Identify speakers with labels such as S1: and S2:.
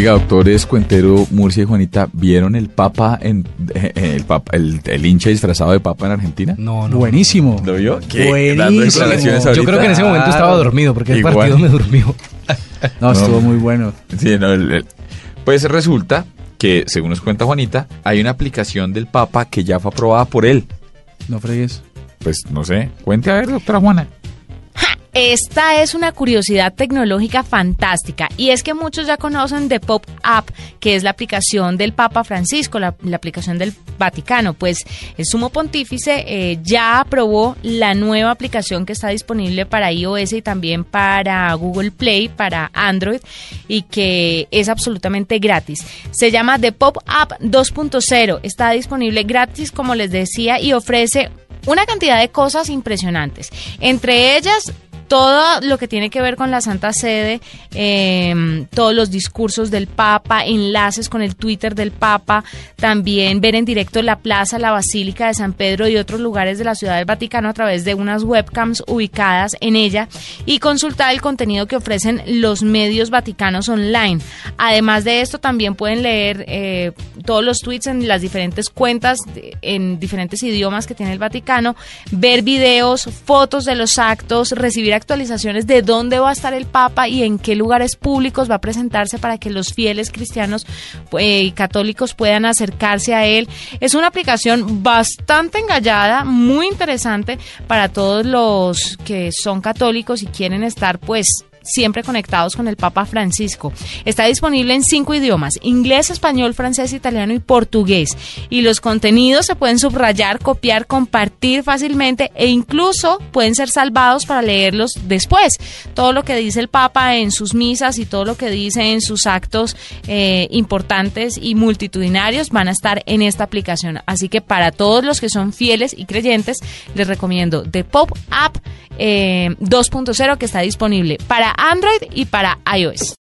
S1: Oiga, doctores Cuentero, Murcia y Juanita, ¿vieron el Papa en eh, el Papa, el, el hincha disfrazado de Papa en Argentina?
S2: No, no.
S3: Buenísimo.
S1: ¿Lo vio?
S3: Buenísimo.
S2: Yo creo que en ese momento estaba dormido porque el partido me durmió.
S3: No, estuvo muy bueno.
S1: Sí, no, el- el- Pues resulta que, según nos cuenta Juanita, hay una aplicación del Papa que ya fue aprobada por él.
S3: No fregues.
S1: Pues no sé, cuente a ver, doctora Juana.
S4: Esta es una curiosidad tecnológica fantástica y es que muchos ya conocen The Pop App, que es la aplicación del Papa Francisco, la, la aplicación del Vaticano. Pues el sumo pontífice eh, ya aprobó la nueva aplicación que está disponible para iOS y también para Google Play, para Android y que es absolutamente gratis. Se llama The Pop App 2.0. Está disponible gratis, como les decía, y ofrece una cantidad de cosas impresionantes. Entre ellas, todo lo que tiene que ver con la Santa Sede, eh, todos los discursos del Papa, enlaces con el Twitter del Papa, también ver en directo la plaza, la Basílica de San Pedro y otros lugares de la Ciudad del Vaticano a través de unas webcams ubicadas en ella y consultar el contenido que ofrecen los medios vaticanos online. Además de esto, también pueden leer eh, todos los tweets en las diferentes cuentas en diferentes idiomas que tiene el Vaticano, ver videos, fotos de los actos, recibir actualizaciones de dónde va a estar el Papa y en qué lugares públicos va a presentarse para que los fieles cristianos eh, y católicos puedan acercarse a él. Es una aplicación bastante engallada, muy interesante para todos los que son católicos y quieren estar pues siempre conectados con el Papa Francisco. Está disponible en cinco idiomas, inglés, español, francés, italiano y portugués. Y los contenidos se pueden subrayar, copiar, compartir fácilmente e incluso pueden ser salvados para leerlos después. Todo lo que dice el Papa en sus misas y todo lo que dice en sus actos eh, importantes y multitudinarios van a estar en esta aplicación. Así que para todos los que son fieles y creyentes, les recomiendo The Pop App eh, 2.0 que está disponible Android y para iOS.